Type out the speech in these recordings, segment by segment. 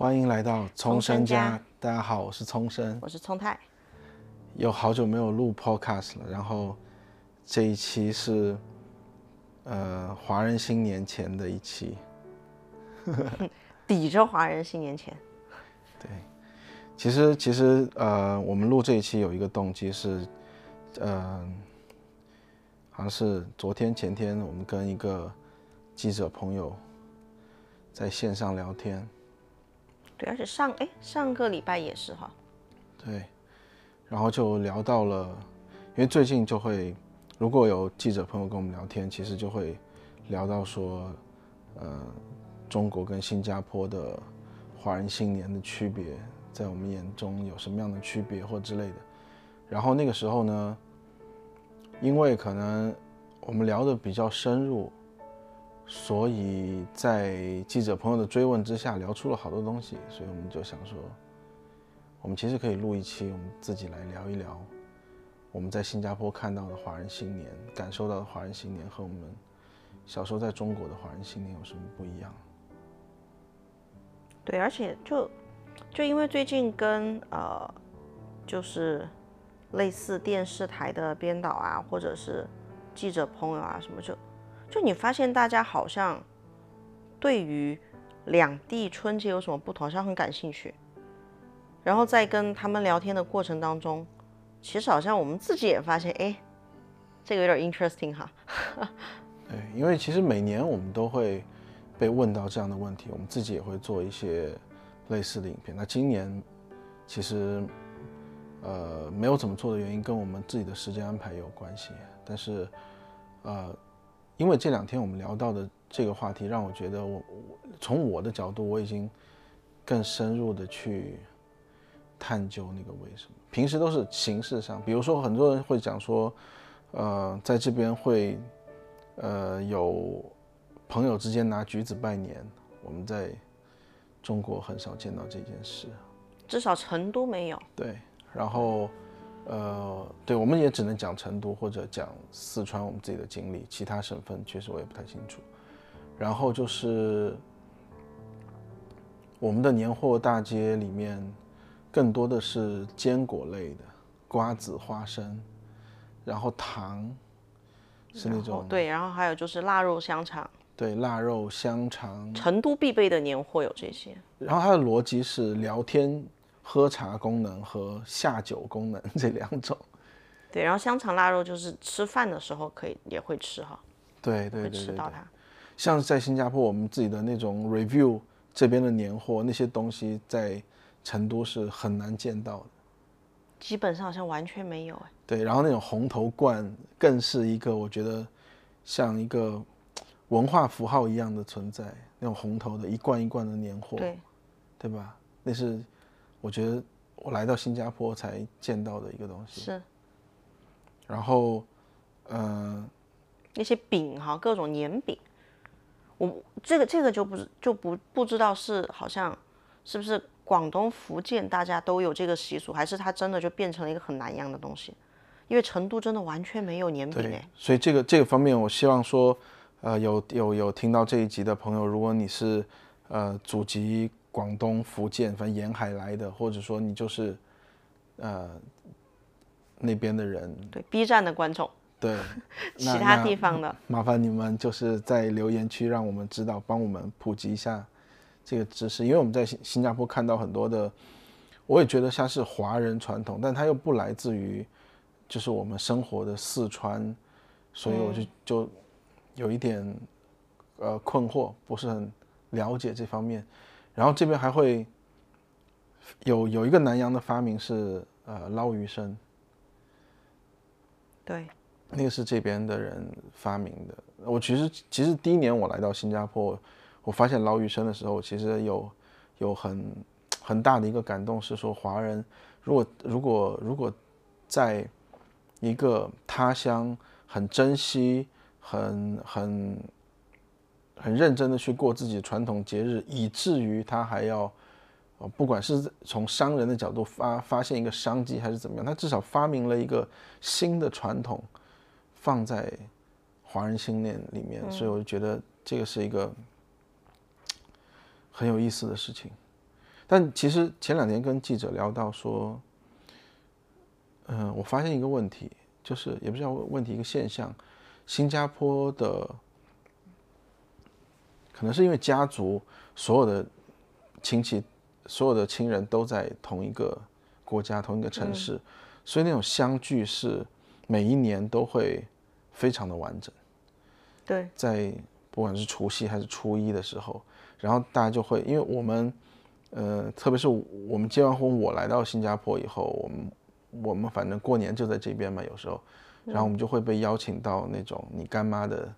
欢迎来到聪聪生生家。家，大家好，我是聪生，我是聪太。有好久没有录 podcast 了，然后这一期是呃华人新年前的一期，抵着华人新年前，对。其实其实呃我们录这一期有一个动机是，呃好像是昨天前天我们跟一个记者朋友在线上聊天，对，而且上哎上个礼拜也是哈，对，然后就聊到了，因为最近就会，如果有记者朋友跟我们聊天，其实就会聊到说，呃，中国跟新加坡的华人新年的区别，在我们眼中有什么样的区别或之类的。然后那个时候呢，因为可能我们聊的比较深入，所以在记者朋友的追问之下，聊出了好多东西，所以我们就想说。我们其实可以录一期，我们自己来聊一聊我们在新加坡看到的华人新年，感受到的华人新年和我们小时候在中国的华人新年有什么不一样？对，而且就就因为最近跟呃就是类似电视台的编导啊，或者是记者朋友啊什么，就就你发现大家好像对于两地春节有什么不同，好像很感兴趣。然后在跟他们聊天的过程当中，其实好像我们自己也发现，哎，这个有点 interesting 哈。对，因为其实每年我们都会被问到这样的问题，我们自己也会做一些类似的影片。那今年其实呃没有怎么做的原因，跟我们自己的时间安排有关系。但是呃，因为这两天我们聊到的这个话题，让我觉得我我从我的角度，我已经更深入的去探究那个为什么。平时都是形式上，比如说很多人会讲说，呃，在这边会。呃，有朋友之间拿橘子拜年，我们在中国很少见到这件事，至少成都没有。对，然后呃，对，我们也只能讲成都或者讲四川我们自己的经历，其他省份确实我也不太清楚。然后就是我们的年货大街里面，更多的是坚果类的，瓜子、花生，然后糖。是那种对，然后还有就是腊肉香肠，对，腊肉香肠，成都必备的年货有这些。然后它的逻辑是聊天、喝茶功能和下酒功能 这两种。对，然后香肠、腊肉就是吃饭的时候可以也会吃哈，对对会对对对。吃到它。像在新加坡，我们自己的那种 review 这边的年货那些东西，在成都是很难见到的。基本上好像完全没有哎。对，然后那种红头罐更是一个我觉得像一个文化符号一样的存在，那种红头的一罐一罐的年货，对，对吧？那是我觉得我来到新加坡才见到的一个东西。是然后，嗯、那些饼哈，各种年饼。我这个这个就不是就不不知道是好像是不是广东、福建大家都有这个习俗，还是它真的就变成了一个很南洋的东西？因为成都真的完全没有年饼所以这个这个方面，我希望说，呃，有有有听到这一集的朋友，如果你是呃祖籍广东、福建，反正沿海来的，或者说你就是呃那边的人，对 B 站的观众，对，其他地方的麻烦你们就是在留言区让我们知道，帮我们普及一下这个知识，因为我们在新新加坡看到很多的，我也觉得像是华人传统，但它又不来自于就是我们生活的四川，所以我就就有一点呃困惑，不是很了解这方面。然后这边还会有有一个南洋的发明是呃捞鱼生，对，那个是这边的人发明的。我其实其实第一年我来到新加坡，我发现捞鱼生的时候，其实有有很很大的一个感动，是说华人如果如果如果在一个他乡很珍惜、很很很认真的去过自己的传统节日，以至于他还要呃，不管是从商人的角度发发现一个商机，还是怎么样，他至少发明了一个新的传统，放在华人新年里面，所以我就觉得这个是一个很有意思的事情。但其实前两天跟记者聊到说，嗯、我发现一个问题，就是也不是叫问题，一个现象，新加坡的可能是因为家族所有的亲戚、所有的亲人都在同一个国家、同一个城市，所以那种相聚是每一年都会非常的完整。对，在不管是除夕还是初一的时候，然后大家就会，因为我们，呃，特别是我们结完婚，我来到新加坡以后，我们我们反正过年就在这边嘛，有时候，然后我们就会被邀请到那种你干妈的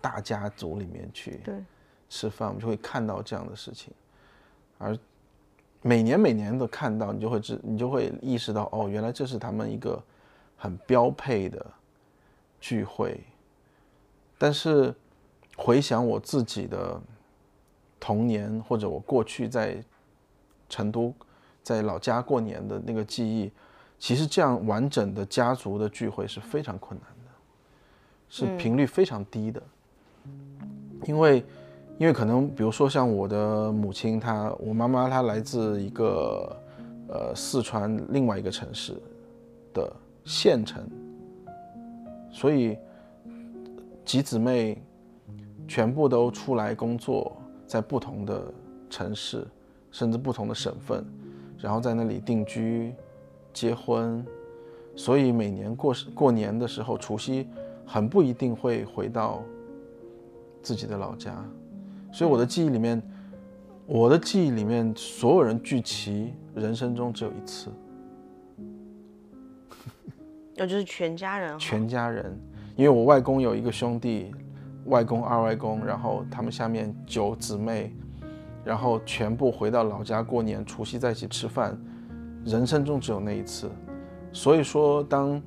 大家族里面去对，吃饭，我们就会看到这样的事情，而每年每年都看到，你就会知，你就会意识到，哦，原来这是他们一个很标配的聚会。但是回想我自己的童年，或者我过去在成都、在老家过年的那个记忆，其实这样完整的家族的聚会是非常困难的，是频率非常低的，因为因为可能比如说像我的母亲她，我妈妈她来自一个呃四川另外一个城市的县城，所以几姊妹全部都出来工作，在不同的城市，甚至不同的省份，然后在那里定居、结婚，所以每年过过年的时候，除夕很不一定会回到自己的老家，所以我的记忆里面，我的记忆里面，所有人聚齐，人生中只有一次，那 就是全家人哈，全家人，因为我外公有一个兄弟，外公、二外公，然后他们下面九姊妹，然后全部回到老家过年，除夕在一起吃饭，人生中只有那一次。所以说当，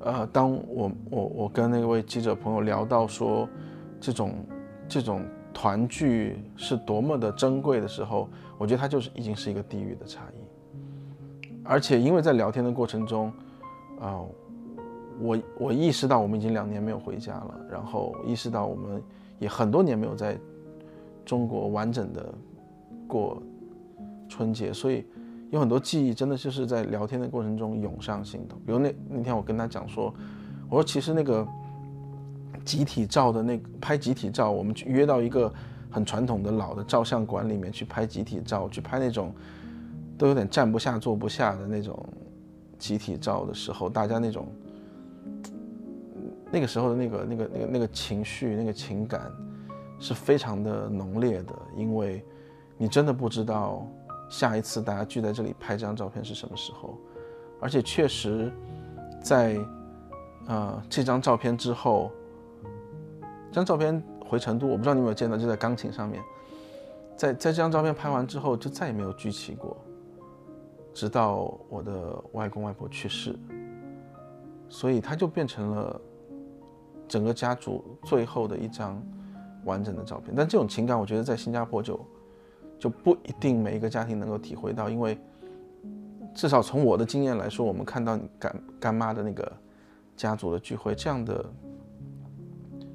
呃，当我我我跟那位记者朋友聊到说，这种这种团聚是多么的珍贵的时候，我觉得它就是已经是一个地域的差异。而且因为在聊天的过程中，啊、我我意识到我们已经两年没有回家了，然后意识到我们也很多年没有在中国完整的过春节，所以有很多记忆真的就是在聊天的过程中涌上心头。比如那那天我跟他讲说，我说其实那个集体照的那个拍集体照，我们去约到一个很传统的老的照相馆里面去拍集体照，去拍那种都有点站不下坐不下的那种集体照的时候，大家那种那个时候的那个那个那个那个情绪、那个情感是非常的浓烈的，因为你真的不知道下一次大家聚在这里拍这张照片是什么时候，而且确实在呃这张照片之后，这张照片回成都，我不知道你有没有见到，就在钢琴上面，在在这张照片拍完之后就再也没有聚齐过，直到我的外公外婆去世，所以它就变成了整个家族最后的一张完整的照片。但这种情感，我觉得在新加坡就就不一定每一个家庭能够体会到，因为至少从我的经验来说，我们看到你干干妈的那个家族的聚会，这样的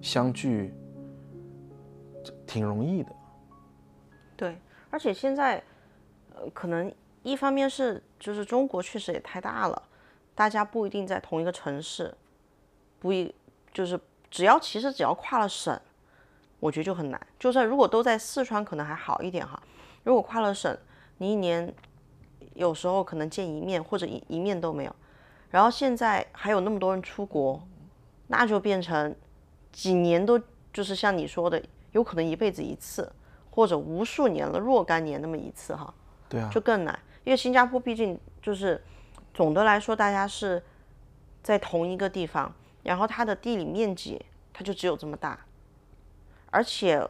相聚挺容易的。对，而且现在，呃，可能一方面是就是中国确实也太大了，大家不一定在同一个城市，不一就是只要其实只要跨了省，我觉得就很难。就算如果都在四川，可能还好一点哈。如果跨了省，你一年有时候可能见一面或者一一面都没有，然后现在还有那么多人出国，那就变成几年都就是像你说的，有可能一辈子一次。或者无数年了若干年那么一次哈，对啊，就更难。因为新加坡毕竟就是总的来说，大家是在同一个地方，然后它的地理面积它就只有这么大，而且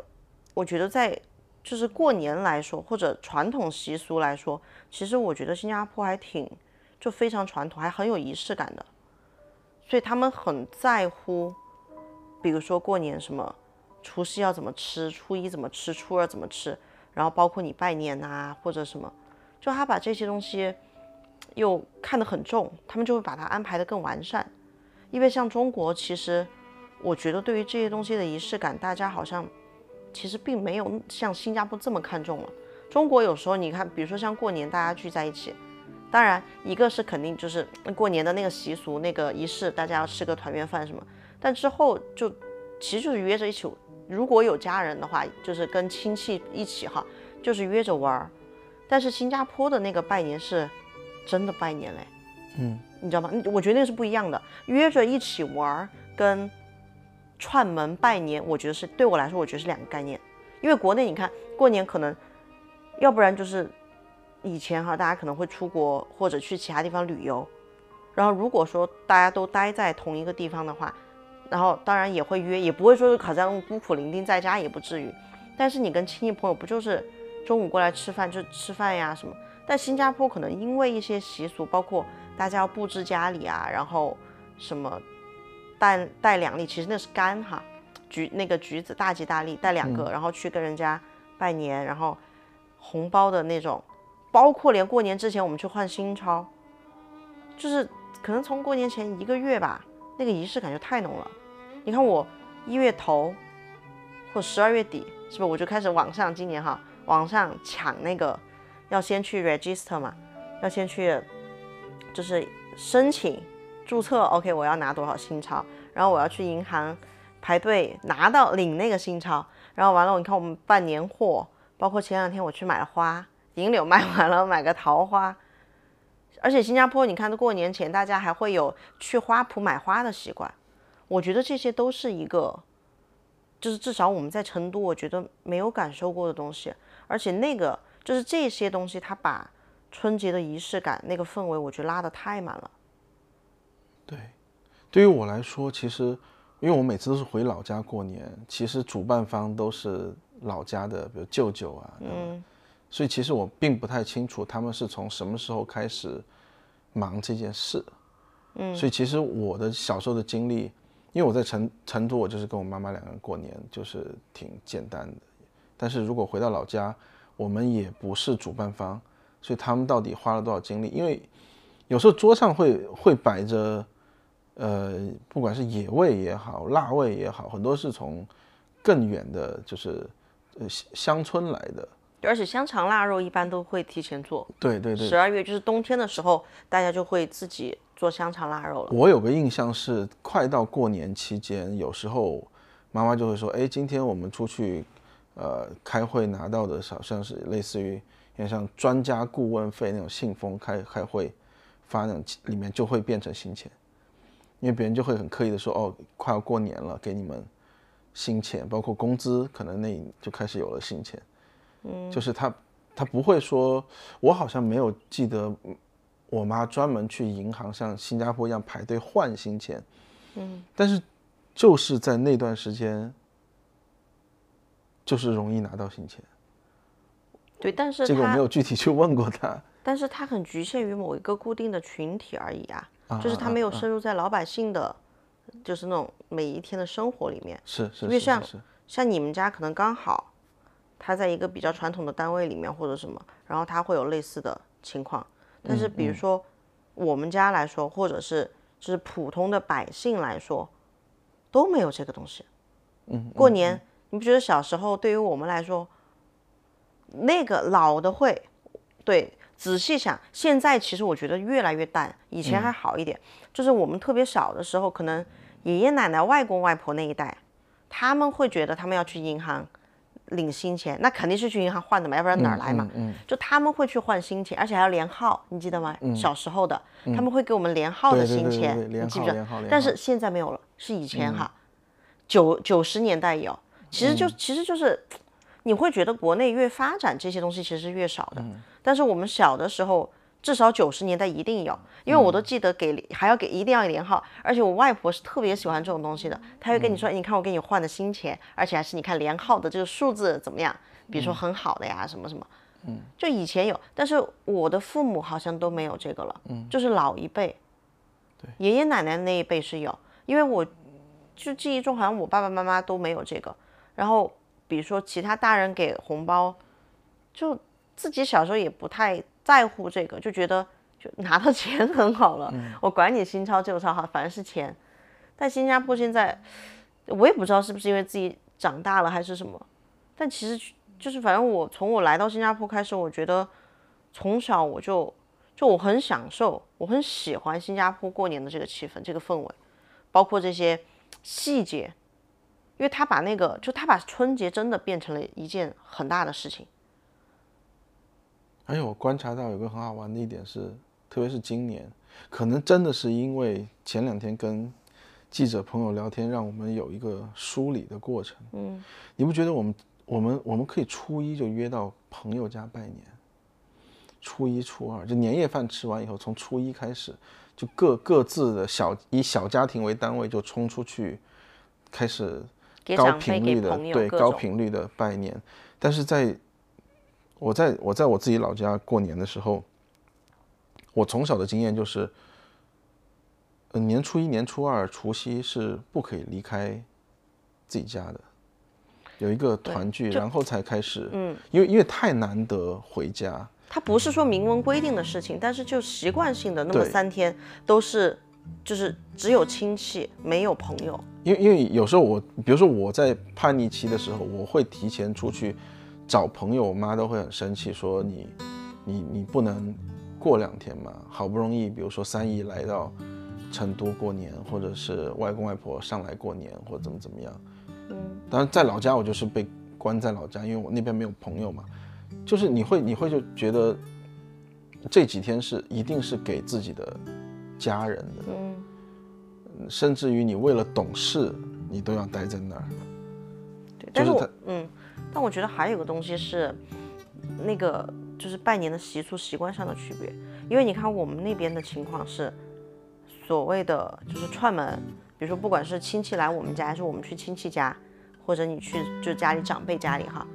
我觉得在就是过年来说，或者传统习俗来说，其实我觉得新加坡还挺就非常传统，还很有仪式感的，所以他们很在乎，比如说过年什么。除夕要怎么吃，初一怎么吃，初二怎么吃，然后包括你拜年啊或者什么，就他把这些东西又看得很重，他们就会把它安排得更完善。因为像中国，其实我觉得对于这些东西的仪式感，大家好像其实并没有像新加坡这么看重了。中国有时候你看，比如说像过年大家聚在一起，当然一个是肯定就是过年的那个习俗、那个仪式，大家要吃个团圆饭什么，但之后就其实就是约着一起，如果有家人的话，就是跟亲戚一起哈，就是约着玩儿。但是新加坡的那个拜年是真的拜年嘞，嗯，你知道吗？我觉得那个是不一样的，约着一起玩儿跟串门拜年，我觉得是对我来说，我觉得是两个概念。因为国内你看过年可能，要不然就是以前哈，大家可能会出国或者去其他地方旅游，然后如果说大家都待在同一个地方的话，然后当然也会约，也不会说是好像孤苦伶仃在家也不至于。但是你跟亲戚朋友不就是中午过来吃饭就吃饭呀什么？但新加坡可能因为一些习俗，包括大家要布置家里啊，然后什么带带两粒，其实那是柑哈，橘那个橘子大吉大利带两个，然后去跟人家拜年，然后红包的那种，包括连过年之前我们去换新钞，就是可能从过年前一个月吧，那个仪式感就太浓了。你看我一月头或十二月底，是不是我就开始网上今年哈网上抢那个，要先去 register 嘛，要先去就是申请注册，OK，我要拿多少新钞，然后我要去银行排队拿到领那个新钞，然后完了，你看我们办年货，包括前两天我去买了花，银柳卖完了，买个桃花。而且新加坡，你看，过年前大家还会有去花圃买花的习惯，我觉得这些都是一个，就是至少我们在成都，我觉得没有感受过的东西。而且那个就是这些东西，它把春节的仪式感、那个氛围，我觉得拉得太满了。对，对于我来说，其实因为我每次都是回老家过年，其实主办方都是老家的，比如舅舅啊，嗯，所以其实我并不太清楚他们是从什么时候开始忙这件事，嗯，所以其实我的小时候的经历，因为我在成成都，我就是跟我妈妈两个人过年，就是挺简单的，但是如果回到老家，我们也不是主办方，所以他们到底花了多少精力？因为有时候桌上会会摆着。呃，不管是野味也好，辣味也好，很多是从更远的，就是呃乡村来的。而且香肠腊肉一般都会提前做。对对对。十二月就是冬天的时候，大家就会自己做香肠腊肉了。我有个印象是，快到过年期间，有时候妈妈就会说：“哎，今天我们出去呃开会拿到的，好像是类似于有点像专家顾问费那种信封，开开会发那种，里面就会变成新钱。”因为别人就会很刻意的说，哦，快要过年了，给你们新钱，包括工资，可能那就开始有了新钱。嗯，就是他，他不会说，我好像没有记得我妈专门去银行像新加坡一样排队换新钱。嗯，但是就是在那段时间，就是容易拿到新钱。对，但是这个我没有具体去问过他。但是他很局限于某一个固定的群体而已啊。就是他没有深入在老百姓的，就是那种每一天的生活里面。是是。因为像像你们家可能刚好，他在一个比较传统的单位里面或者什么，然后他会有类似的情况。但是比如说我们家来说，或者是就是普通的百姓来说，都没有这个东西。嗯。过年，你不觉得小时候对于我们来说，那个老的会，对。仔细想，现在其实我觉得越来越淡，以前还好一点。就是我们特别小的时候，可能爷爷奶奶、外公外婆那一代，他们会觉得他们要去银行领新钱，那肯定是去银行换的嘛，要不然哪儿来嘛？嗯，就他们会去换新钱，而且还要连号，你记得吗？小时候的他们会给我们连号的新钱，你记不记得？但是现在没有了，是以前哈，九九十年代有，其实就其实就是。你会觉得国内越发展这些东西其实是越少的，但是我们小的时候至少九十年代一定有，因为我都记得给还要给一定要连号，而且我外婆是特别喜欢这种东西的，她会跟你说，你看我给你换的新钱，而且还是你看连号的这个数字怎么样，比如说很好的呀什么什么，嗯，就以前有，但是我的父母好像都没有这个了，嗯，就是老一辈，对，爷爷奶奶那一辈是有，因为我就记忆中好像我爸爸妈妈都没有这个，然后。比如说，其他大人给红包，就自己小时候也不太在乎这个，就觉得就拿到 钱很好了。我管你新钞旧钞哈，反正是钱。但新加坡现在，我也不知道是不是因为自己长大了还是什么，但其实就是反正我从我来到新加坡开始，我觉得从小我就就我很享受，我很喜欢新加坡过年的这个气氛、这个氛围，包括这些细节，因为他把那个就他把春节真的变成了一件很大的事情。而且我观察到有个很好玩的一点是，特别是今年，可能真的是因为前两天跟记者朋友聊天，让我们有一个梳理的过程。嗯，你不觉得我们我们我们可以初一就约到朋友家拜年，初一初二就年夜饭吃完以后，从初一开始就各各自的小以小家庭为单位就冲出去，开始高频率的对高频率的拜年，但是在我在我在我自己老家过年的时候，我从小的经验就是，嗯，年初一、年初二、除夕是不可以离开自己家的，有一个团聚，然后才开始，嗯，因为因为太难得回家，它不是说明文规定的事情，但是就习惯性的那么三天都是就是只有亲戚没有朋友。因为因为有时候我，比如说我在叛逆期的时候，我会提前出去找朋友，我妈都会很生气，说你你你不能过两天嘛，好不容易，比如说三姨来到成都过年，或者是外公外婆上来过年，或者怎么怎么样。嗯，当然在老家我就是被关在老家，因为我那边没有朋友嘛，就是你会你会就觉得这几天是一定是给自己的家人的。嗯，甚至于你为了懂事，你都要待在那儿。对，但是我就是它嗯，但我觉得还有个东西是那个就是拜年的习俗习惯上的区别，因为你看我们那边的情况是所谓的就是串门，比如说不管是亲戚来我们家，还是我们去亲戚家，或者你去就家里长辈家里哈，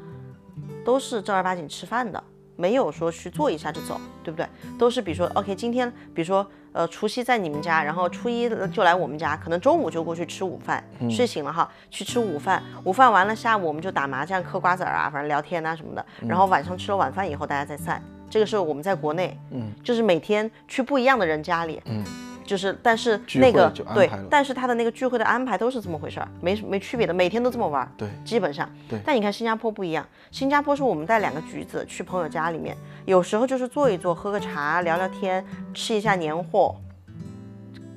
都是正儿八经吃饭的。没有说去做一下就走，对不对？都是比如说，OK，今天比如说，呃，除夕在你们家，然后初一就来我们家，可能中午就过去吃午饭，睡醒了哈，去吃午饭，午饭完了下午我们就打麻将、嗑瓜子儿啊，反正聊天啊什么的，然后晚上吃了晚饭以后大家再散。这个是我们在国内，嗯，就是每天去不一样的人家里，嗯，就是但是那个对，但是他的那个聚会的安排都是这么回事儿，没没区别的，每天都这么玩儿，对，基本上。对但你看新加坡不一样，新加坡是我们带两个橘子去朋友家里面，有时候就是坐一坐，喝个茶，聊聊天，吃一下年货。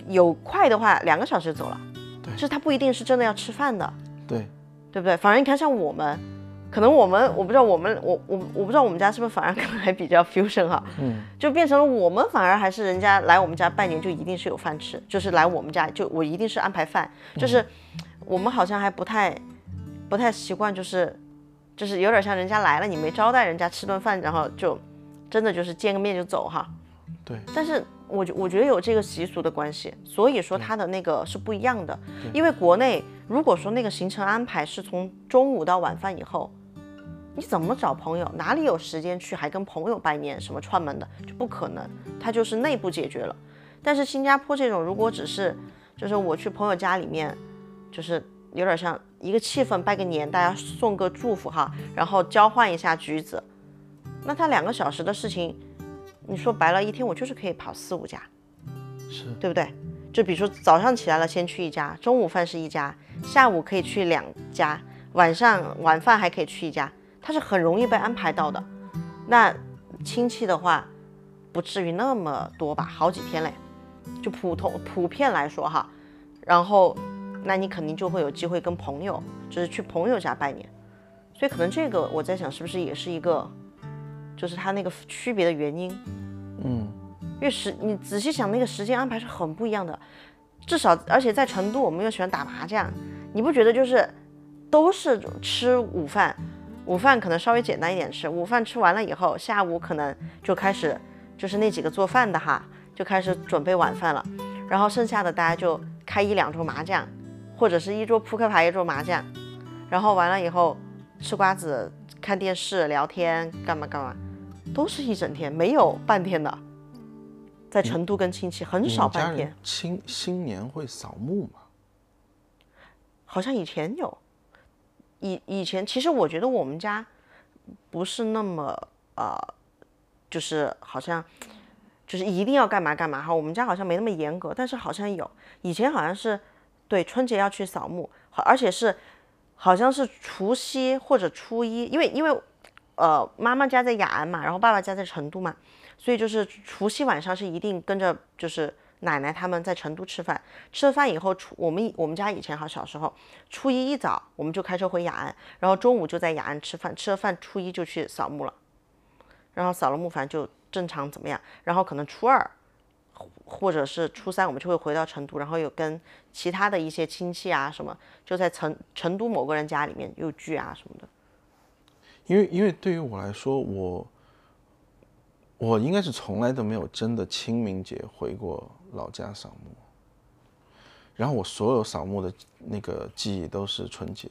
有快的话，两个小时就走了。对就是他不一定是真的要吃饭的，对，对不对？反正你看，像我们，可能我们我不知道我们我我我不知道我们家是不是反而可能还比较 fusion 哈，嗯，就变成了我们反而还是人家来我们家拜年就一定是有饭吃，就是来我们家就我一定是安排饭，就是我们好像还不太不太习惯，就是就是有点像人家来了你没招待人家吃顿饭，然后就真的就是见个面就走哈，对，但是我觉我觉得有这个习俗的关系，所以说他的那个是不一样的。因为国内如果说那个行程安排是从中午到晚饭以后，你怎么找朋友？哪里有时间去还跟朋友拜年什么串门的就不可能，他就是内部解决了。但是新加坡这种如果只是就是我去朋友家里面，就是有点像一个气氛拜个年，大家送个祝福哈，然后交换一下橘子，那他两个小时的事情。你说白了，一天我就是可以跑四五家，是，对不对？就比如说早上起来了，先去一家，中午饭是一家，下午可以去两家，晚上晚饭还可以去一家，它是很容易被安排到的。那亲戚的话，不至于那么多吧，好几天嘞。就普通普遍来说哈，然后那你肯定就会有机会跟朋友，就是去朋友家拜年，所以可能这个我在想，是不是也是一个，就是他那个区别的原因。嗯，因为时你仔细想，那个时间安排是很不一样的。至少，而且在成都，我们又喜欢打麻将，你不觉得就是都是吃午饭，午饭可能稍微简单一点吃，午饭吃完了以后，下午可能就开始就是那几个做饭的哈，就开始准备晚饭了，然后剩下的大家就开一两桌麻将，或者是一桌扑克牌，一桌麻将，然后完了以后吃瓜子、看电视、聊天，干嘛干嘛。都是一整天，没有半天的。在成都跟亲戚很少半天人，新新年会扫墓吗？好像以前有，以以前其实我觉得我们家不是那么呃，就是好像就是一定要干嘛干嘛哈，我们家好像没那么严格，但是好像有，以前好像是对春节要去扫墓，好而且是好像是除夕或者初一，因为因为呃妈妈家在雅安嘛，然后爸爸家在成都嘛，所以就是除夕晚上是一定跟着就是奶奶他们在成都吃饭，吃了饭以后初我们我们家以前哈小时候初一一早我们就开车回雅安，然后中午就在雅安吃饭，吃了饭初一就去扫墓了，然后扫了墓反正就正常怎么样，然后可能初二。或者是初三，我们就会回到成都，然后有跟其他的一些亲戚啊什么，就在成成都某个人家里面又聚啊什么的。因为因为对于我来说，我我应该是从来都没有真的清明节回过老家扫墓，然后我所有扫墓的那个记忆都是春节，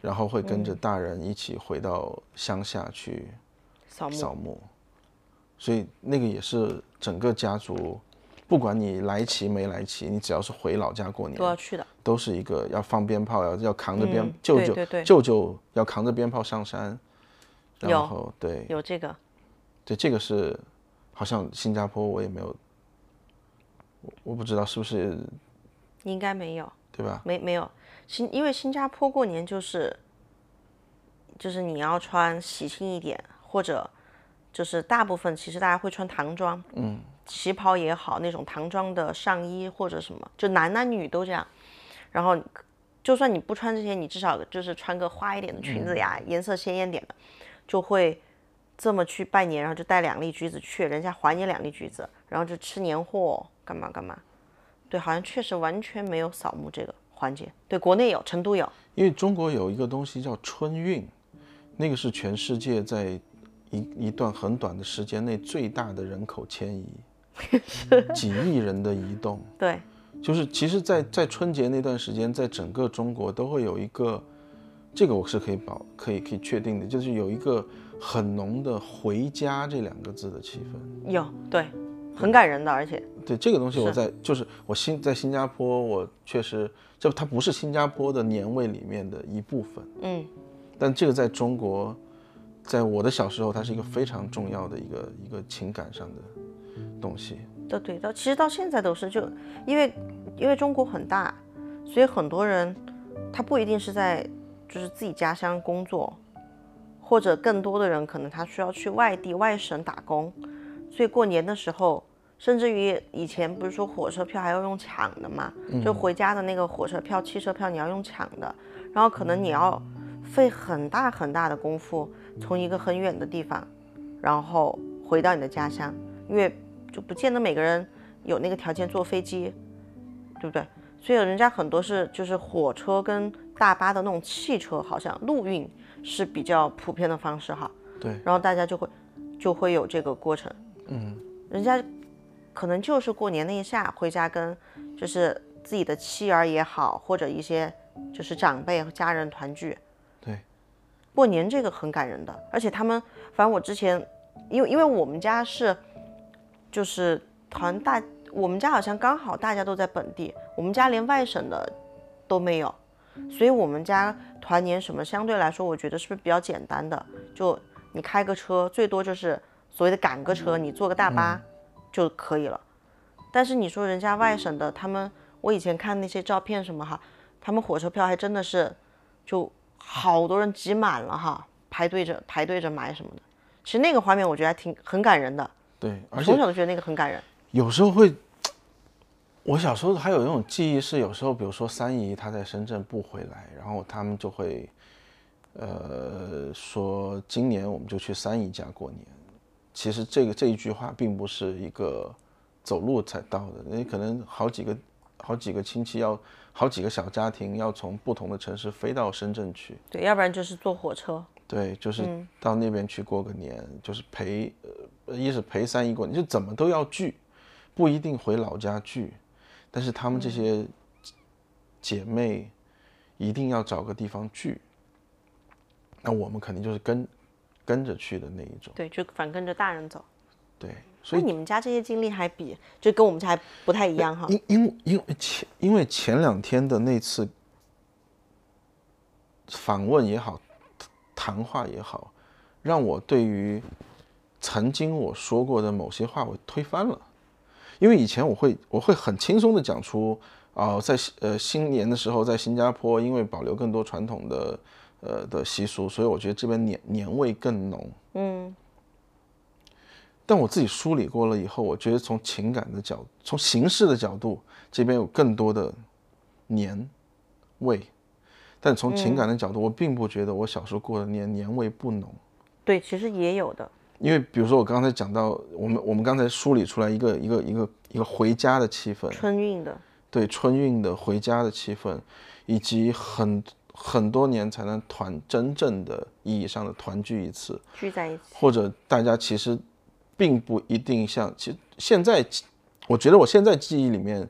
然后会跟着大人一起回到乡下去扫墓，扫墓，所以那个也是整个家族，不管你来齐没来齐，你只要是回老家过年都，要去的。都是一个要放鞭炮，要要扛着鞭嗯舅舅舅舅要扛着鞭炮上山，然有后对。有这个，对这个是好像新加坡我也没有，我我不知道是不是应该没有，对吧？没没有新，因为新加坡过年就是就是你要穿喜庆一点，或者就是大部分其实大家会穿唐装，嗯，旗袍也好，那种唐装的上衣或者什么，就男男女女都这样。然后就算你不穿这些，你至少就是穿个花一点的裙子呀，颜色鲜艳点的，就会这么去拜年，然后就带两粒橘子去，人家还你两粒橘子，然后就吃年货，干嘛干嘛。对，好像确实完全没有扫墓这个环节。对，国内有，成都有。因为中国有一个东西叫春运，那个是全世界在一一段很短的时间内最大的人口迁移，几亿人的移动。对，就是其实在，在春节那段时间，在整个中国都会有一个，这个我是可以保可以可以确定的，就是有一个很浓的“回家”这两个字的气氛。有，对，很感人的，而且。对这个东西，我在就是我新在新加坡，我确实这它不是新加坡的年味里面的一部分，嗯，但这个在中国，在我的小时候，它是一个非常重要的一个一个情感上的东西。都对，到其实到现在都是，就因为因为中国很大，所以很多人他不一定是在就是自己家乡工作，或者更多的人可能他需要去外地外省打工，所以过年的时候，甚至于以前不是说火车票还要用抢的嘛，就回家的那个火车票、汽车票你要用抢的，然后可能你要费很大很大的功夫从一个很远的地方，然后回到你的家乡，因为就不见得每个人有那个条件坐飞机，对不对？所以人家很多是就是火车跟大巴的那种汽车，好像陆运是比较普遍的方式哈。对，然后大家就会就会有这个过程。嗯，人家可能就是过年那一下回家跟就是自己的妻儿也好，或者一些就是长辈和家人团聚。对，过年这个很感人的，而且他们反正我之前因为因为我们家是就是团大，我们家好像刚好大家都在本地，我们家连外省的都没有，所以我们家团年什么相对来说，我觉得是不是比较简单的？就你开个车，最多就是所谓的赶个车，你坐个大巴就可以了。但是你说人家外省的，他们我以前看那些照片什么哈，他们火车票还真的是就好多人挤满了哈，排队着排队着买什么的。其实那个画面我觉得还挺很感人的，对，我而且从小就觉得那个很感人。有时候会，我小时候还有一种记忆是，有时候比如说三姨她在深圳不回来，然后他们就会，呃，说今年我们就去三姨家过年。其实这个这一句话并不是一个走路才到的，你可能好几个好几个亲戚要好几个小家庭要从不同的城市飞到深圳去。对，要不然就是坐火车。对，就是到那边去过个年，就是陪，呃，一是陪三姨过年，就怎么都要聚，不一定回老家聚，但是他们这些姐妹一定要找个地方聚，那我们肯定就是跟跟着去的那一种，对，就反跟着大人走。对，所以你们家这些经历还比就跟我们家还不太一样哈。因因因为前因为前两天的那次访问也好，谈话也好，让我对于曾经我说过的某些话我推翻了，因为以前我会我会很轻松的讲出啊、在呃新年的时候在新加坡，因为保留更多传统的呃的习俗，所以我觉得这边年年味更浓。嗯。但我自己梳理过了以后，我觉得从情感的角，从形式的角度，这边有更多的年味。但从情感的角度，我并不觉得我小时候过的年年味不浓。对，其实也有的。因为比如说我刚才讲到，我们我们刚才梳理出来一个一个一个一个回家的气氛，春运的。对，春运的回家的气氛，以及很很多年才能团真正的意义上的团聚一次，聚在一起，或者大家其实并不一定像，其实现在我觉得我现在记忆里面，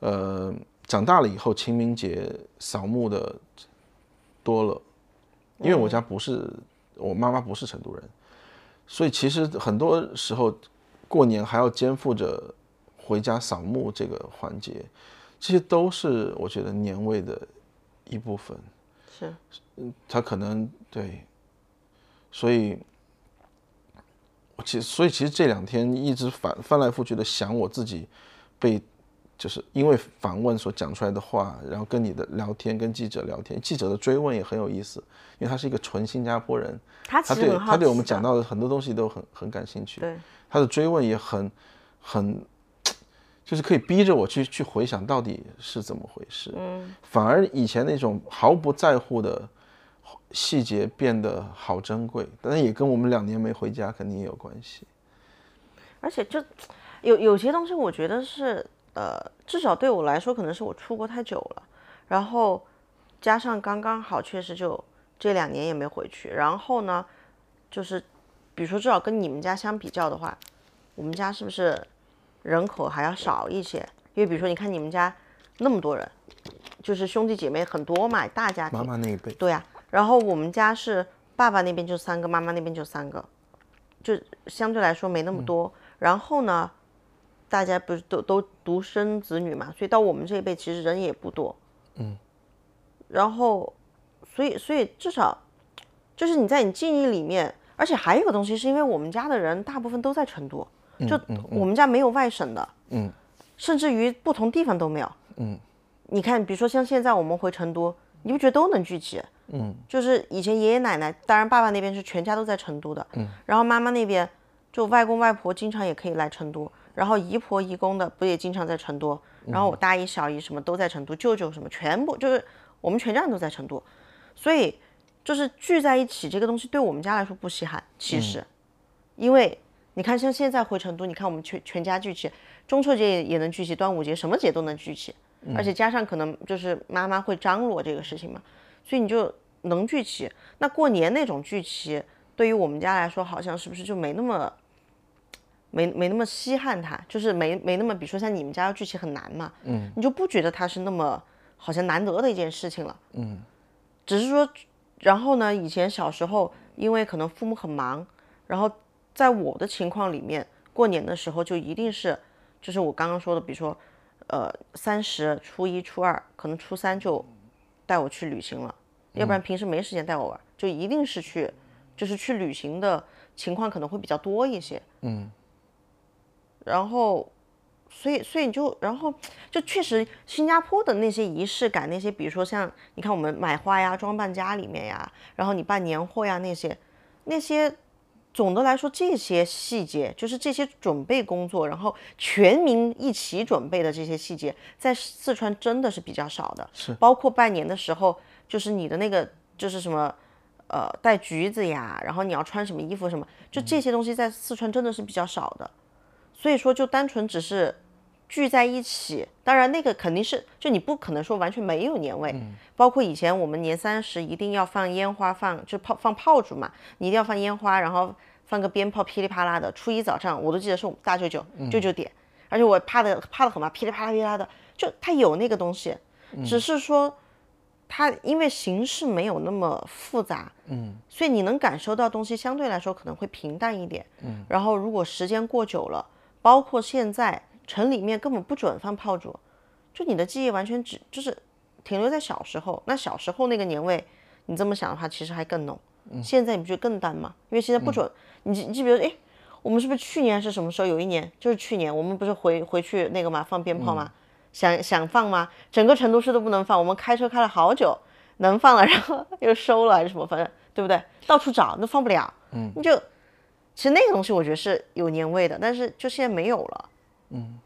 呃，长大了以后清明节扫墓的。多了，因为我家不是我妈妈不是成都人，所以其实很多时候过年还要肩负着回家扫墓这个环节，这些都是我觉得年味的一部分。是，嗯，他可能对，所以，我其实所以其实这两天一直反翻来覆去的想我自己被。就是因为访问所讲出来的话，然后跟你的聊天，跟记者聊天，记者的追问也很有意思，因为他是一个纯新加坡人，他对他对我们讲到的很多东西都很很感兴趣，对他的追问也很很，就是可以逼着我去去回想到底是怎么回事，嗯，反而以前那种毫不在乎的细节变得好珍贵，但是也跟我们两年没回家肯定也有关系，而且就有有些东西，我觉得是。呃，至少对我来说，可能是我出国太久了，然后加上刚刚好，确实就这两年也没回去。然后呢，就是比如说，至少跟你们家相比较的话，我们家是不是人口还要少一些？因为比如说，你看你们家那么多人，就是兄弟姐妹很多嘛，大家庭。妈妈那一辈。对呀，然后我们家是爸爸那边就三个，妈妈那边就三个，就相对来说没那么多。然后呢？大家不是都都独生子女嘛，所以到我们这一辈其实人也不多，嗯，然后，所以所以至少，就是你在你记忆里面，而且还有个东西，是因为我们家的人大部分都在成都，就我们家没有外省的，嗯，甚至于不同地方都没有，嗯，你看，比如说像现在我们回成都，你不觉得都能聚集？嗯，就是以前爷爷奶奶，当然爸爸那边是全家都在成都的，嗯，然后妈妈那边就外公外婆经常也可以来成都。然后姨婆姨公的不也经常在成都，然后我大姨小姨什么都在成都，舅舅什么全部就是我们全家人都在成都，所以就是聚在一起这个东西对我们家来说不稀罕，其实，因为你看像现在回成都，你看我们全全家聚齐，中秋节也也能聚齐，端午节什么节都能聚齐，而且加上可能就是妈妈会张罗这个事情嘛，所以你就能聚齐。那过年那种聚齐，对于我们家来说，好像是不是就没那么？没没那么稀罕它，就是没没那么，比如说像你们家要聚齐很难嘛，嗯，你就不觉得它是那么好像难得的一件事情了，嗯，只是说，然后呢，以前小时候因为可能父母很忙，然后在我的情况里面，过年的时候就一定是，就是我刚刚说的，比如说，呃，三十、初一、初二，可能初三就带我去旅行了，要不然平时没时间带我玩，就一定是去，就是去旅行的情况可能会比较多一些，嗯。然后，所以，所以你就，然后就确实，新加坡的那些仪式感，那些比如说像你看我们买花呀、装扮家里面呀，然后你办年货呀那些，那些总的来说这些细节，就是这些准备工作，然后全民一起准备的这些细节，在四川真的是比较少的。是，包括拜年的时候，就是你的那个就是什么，呃，带橘子呀，然后你要穿什么衣服什么，就这些东西在四川真的是比较少的。所以说，就单纯只是聚在一起，当然那个肯定是，就你不可能说完全没有年味。包括以前我们年三十一定要放烟花，放就炮放炮竹嘛，你一定要放烟花，然后放个鞭炮，噼里啪啦的。初一早上我都记得是我们大舅舅舅舅点，而且我怕的怕的很嘛，噼里啪啦噼里啪啦的，就他有那个东西，只是说他因为形式没有那么复杂，嗯，所以你能感受到东西相对来说可能会平淡一点，嗯，然后如果时间过久了。包括现在城里面根本不准放炮竹，就你的记忆完全只就是停留在小时候。那小时候那个年味，你这么想的话，其实还更浓。现在你不觉得更淡吗？因为现在不准。你记，你记，比如，哎，我们是不是去年还是什么时候？有一年就是去年，我们不是回回去那个嘛，放鞭炮吗？想想放吗？整个成都市都不能放。我们开车开了好久，能放了，然后又收了还是什么，反正对不对？到处找都放不了，嗯，你就其实那个东西我觉得是有年味的，但是就现在没有了，嗯，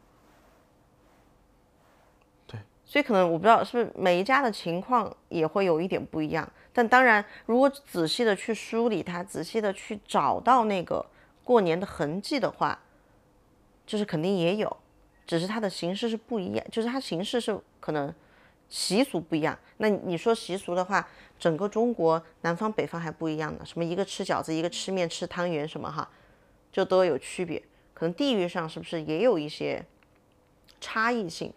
对，所以可能我不知道是不是每一家的情况也会有一点不一样，但当然如果仔细的去梳理它，仔细的去找到那个过年的痕迹的话，就是肯定也有，只是它的形式是不一样，就是它形式是可能习俗不一样。那你说习俗的话，整个中国南方北方还不一样呢，什么一个吃饺子，一个吃面吃汤圆什么哈，就都有区别。可能地域上是不是也有一些差异性？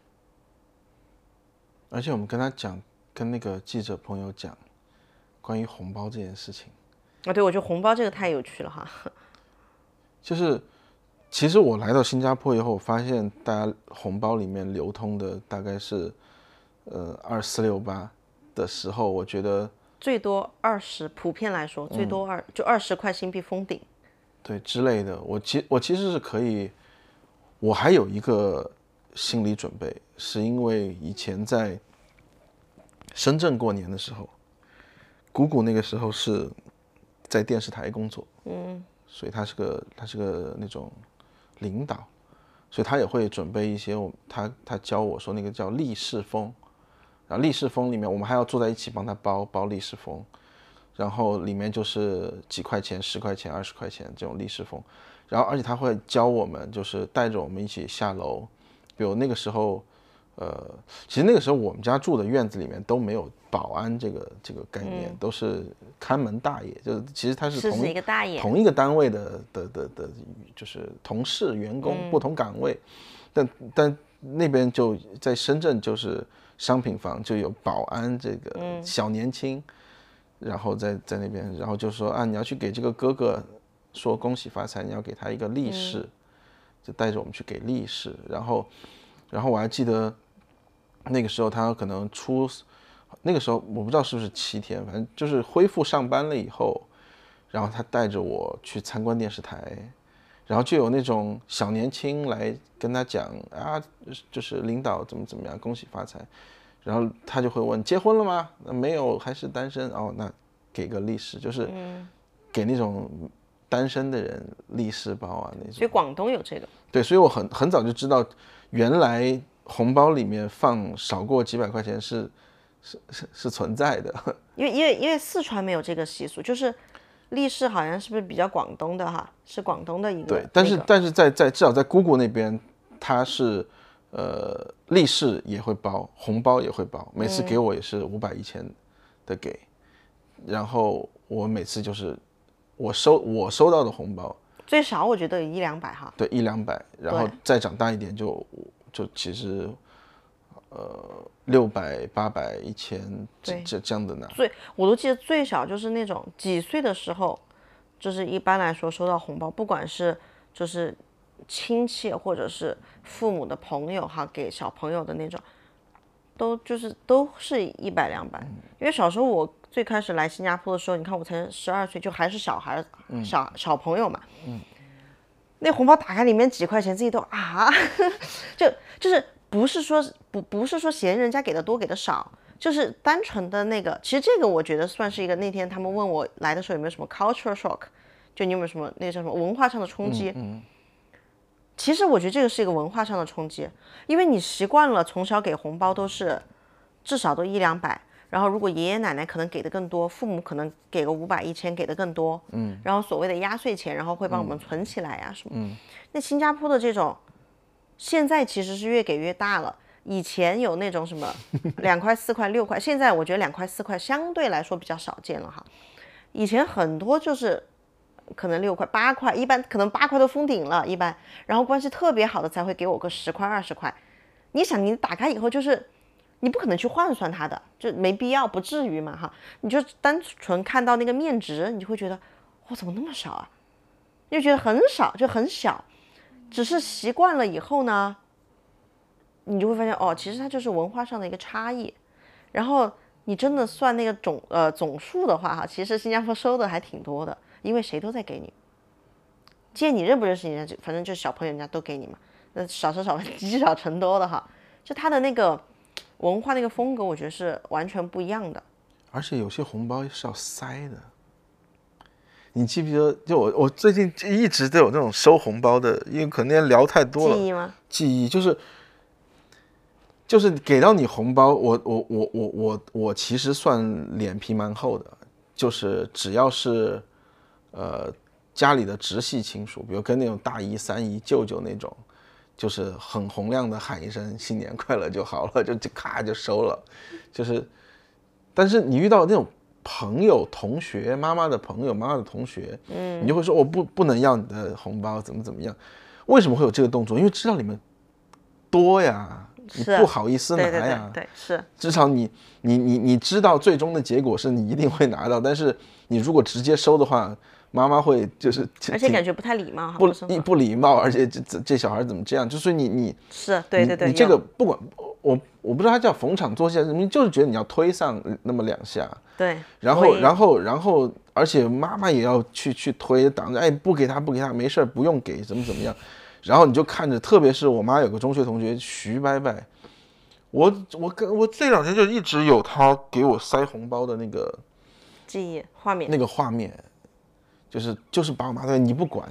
而且我们跟他讲，跟那个记者朋友讲关于红包这件事情，啊，对，我觉得红包这个太有趣了哈。就是其实我来到新加坡以后，我发现大家红包里面流通的大概是呃二四六八的时候，我觉得最多二十，普遍来说最多二就二十块新币封顶。对之类的，我其我其实是可以，我还有一个心理准备，是因为以前在深圳过年的时候，姑姑那个时候是在电视台工作，嗯，所以她是个她是个那种领导，所以他也会准备一些我他他教我说那个叫立式风，然后立式风里面我们还要坐在一起帮他包包立式风，然后里面就是几块钱、十块钱、二十块钱这种立式风，然后而且他会教我们，就是带着我们一起下楼，比如那个时候，呃，其实那个时候我们家住的院子里面都没有保安这个这个概念，都是看门大爷，就是其实他是是同一个大爷，同一个单位的的的的，就是同事、员工不同岗位，但但那边就在深圳就是商品房就有保安这个小年轻，然后在在那边，然后就说啊你要去给这个哥哥说恭喜发财，你要给他一个利是，就带着我们去给利是，然后然后我还记得那个时候他可能出。那个时候我不知道是不是七天，反正就是恢复上班了以后，然后他带着我去参观电视台，然后就有那种小年轻来跟他讲啊，就是领导怎么怎么样，恭喜发财，然后他就会问结婚了吗？那没有，还是单身哦，那给个利是，就是给那种单身的人利是包啊那种。所以广东有这个。对，所以我很很早就知道，原来红包里面放少过几百块钱是。是是是存在的，因为因为因为四川没有这个习俗，就是立式好像是不是比较广东的哈？是广东的一个。对，但是但是在在至少在姑姑那边，他是呃利是也会包，红包也会包，每次给我也是五百一千的给，然后我每次就是我收我收到的红包最少我觉得有一两百哈。对，一两百，然后再长大一点就就其实。呃，六百、八百、一千，这这这样的呢。最我都记得最小就是那种几岁的时候，就是一般来说收到红包，不管是就是亲戚或者是父母的朋友哈，给小朋友的那种，都就是都是一百两百。因为小时候我最开始来新加坡的时候，你看我才十二岁，就还是小孩小小朋友嘛。嗯。那红包打开里面几块钱，自己都啊，就就是。不是说不不是说嫌人家给的多给的少，就是单纯的那个。其实这个我觉得算是一个那天他们问我来的时候有没有什么 cultural shock，就你有没有什么那叫什么文化上的冲击？嗯。其实我觉得这个是一个文化上的冲击，因为你习惯了从小给红包都是至少都一两百，然后如果爷爷奶奶可能给的更多，父母可能给个五百一千给的更多，嗯。然后所谓的压岁钱，然后会帮我们存起来呀什么。嗯。那新加坡的这种。现在其实是越给越大了，以前有那种什么 两块、四块、六块，现在我觉得两块、四块相对来说比较少见了哈。以前很多就是可能六块、八块，一般可能八块都封顶了，一般，然后关系特别好的才会给我个十块、二十块。你想，你打开以后就是你不可能去换算它的，就没必要，不至于嘛哈。你就单纯看到那个面值，你就会觉得哇，怎么那么少啊？就觉得很少，就很小。只是习惯了以后呢，你就会发现哦，其实它就是文化上的一个差异。然后你真的算那个总呃总数的话哈，其实新加坡收的还挺多的，因为谁都在给你，见你认不认识人家，就反正就是小朋友人家都给你嘛。那少少少积少成多的哈，就他的那个文化那个风格，我觉得是完全不一样的。而且有些红包是要塞的。你记不记得？就我我最近一直都有那种收红包的，因为可能聊太多了。记忆吗？记忆就是就是给到你红包，我我我我我我其实算脸皮蛮厚的，就是只要是呃家里的直系亲属，比如跟那种大姨、三姨、舅舅那种，就是很洪亮的喊一声新年快乐就好了，就就咔就收了，就是，但是你遇到那种。朋友、同学、妈妈的朋友、妈妈的同学，嗯，你就会说我不不能要你的红包，怎么怎么样？为什么会有这个动作？因为知道你们多呀，你不好意思拿呀，对是。至少你你你你知道最终的结果是你一定会拿到，但是你如果直接收的话，妈妈会就是而且感觉不太礼貌，不不礼貌，而且这这这小孩怎么这样？就是你你是对对对，你这个不管我我不知道他叫逢场作戏什么，就是觉得你要推上那么两下。对，然后，然后，然后，而且妈妈也要去去推挡着，哎，不给他，不给他，没事儿，不用给，怎么怎么样。然后你就看着，特别是我妈有个中学同学徐伯伯，我我跟我这两天就一直有他给我塞红包的那个记忆画面，那个画面，就是就是把我妈对你不管，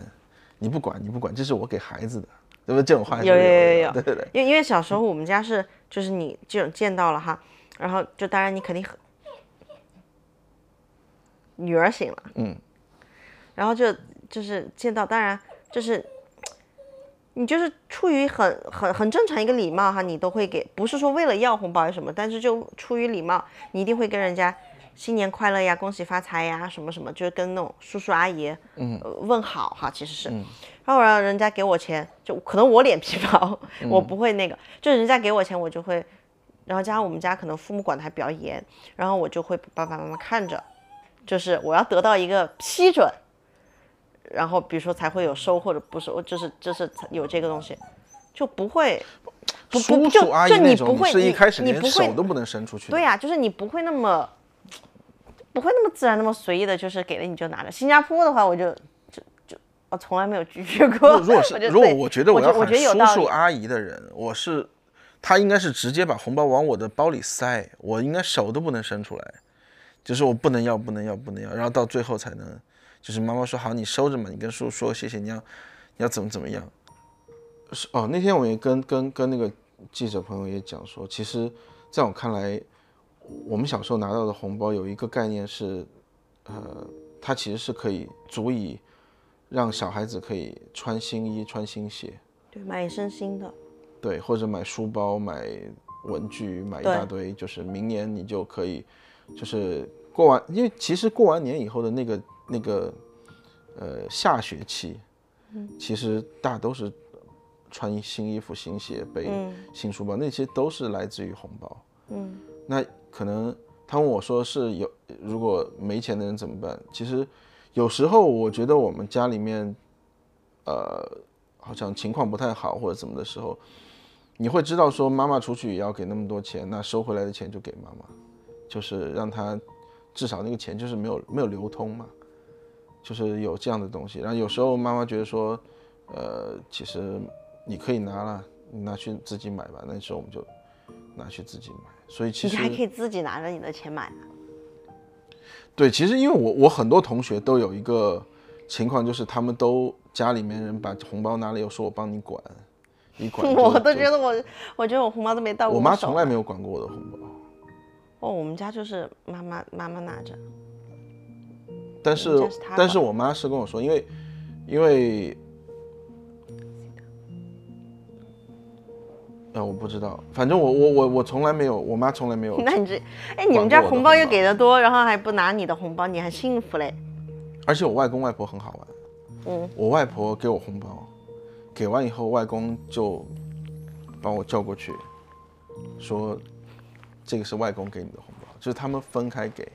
你不管，你不管，这是我给孩子的，对不对？这种话有有有有，对对对。因为因为小时候我们家是就是你这种见到了哈，然后就当然你肯定很。女儿醒了，嗯，然后就就是见到，当然就是你就是出于很很很正常一个礼貌哈，你都会给，不是说为了要红包什么，但是就出于礼貌，你一定会跟人家新年快乐呀，恭喜发财呀，什么什么，就是跟那种叔叔阿姨嗯。问好哈，其实是，然后让人家给我钱，就可能我脸皮薄，我不会那个，就人家给我钱我就会，然后加上我们家可能父母管的还比较严，然后我就会爸爸妈妈看着。就是我要得到一个批准，然后比如说才会有收或者不收，就是就是有这个东西，就不会，不不就就你不会，是一开始连手都不能伸出去。对呀，就是你不会那么不会那么自然那么随意的，就是给了你就拿着。新加坡的话，我就就就我从来没有拒绝过。如果是如果 我觉得我要喊叔叔阿姨的人，我是他应该是直接把红包往我的包里塞，我应该手都不能伸出来。就是我不能要，不能要，不能要，然后到最后才能，就是妈妈说好，你收着嘛，你跟叔叔说谢谢，你要，你要怎么怎么样？是哦，那天我也跟跟跟那个记者朋友也讲说，其实在我看来，我们小时候拿到的红包有一个概念是，呃，它其实是可以足以让小孩子可以穿新衣、穿新鞋，对，买一身新的，对，或者买书包、买文具、买一大堆，就是明年你就可以。就是过完，因为其实过完年以后的那个那个，呃，下学期，嗯其实大都是穿新衣服、新鞋、背新书包，那些都是来自于红包。嗯，那可能他问我说是有，如果没钱的人怎么办？其实有时候我觉得我们家里面，呃，好像情况不太好或者怎么的时候，你会知道说妈妈出去也要给那么多钱，那收回来的钱就给妈妈。就是让他至少那个钱就是没有没有流通嘛，就是有这样的东西。然后有时候妈妈觉得说，呃，其实你可以拿了，你拿去自己买吧。那时候我们就拿去自己买。所以其实你还可以自己拿着你的钱买。对，其实因为我我很多同学都有一个情况，就是他们都家里面人把红包拿了，又说我帮你管，你管。我都觉得我，我觉得我红包都没到过。我妈从来没有管过我的红包。哦，我们家就是妈妈妈妈拿着，但是但是我妈是跟我说，因为因为，呃，我不知道，反正我我我我从来没有，我妈从来没有。那你这，哎，你们家红包又给的多，然后还不拿你的红包，你还幸福嘞。而且我外公外婆很好玩，嗯，我外婆给我红包，给完以后，外公就把我叫过去，说。这个是外公给你的红包，就是他们分开给，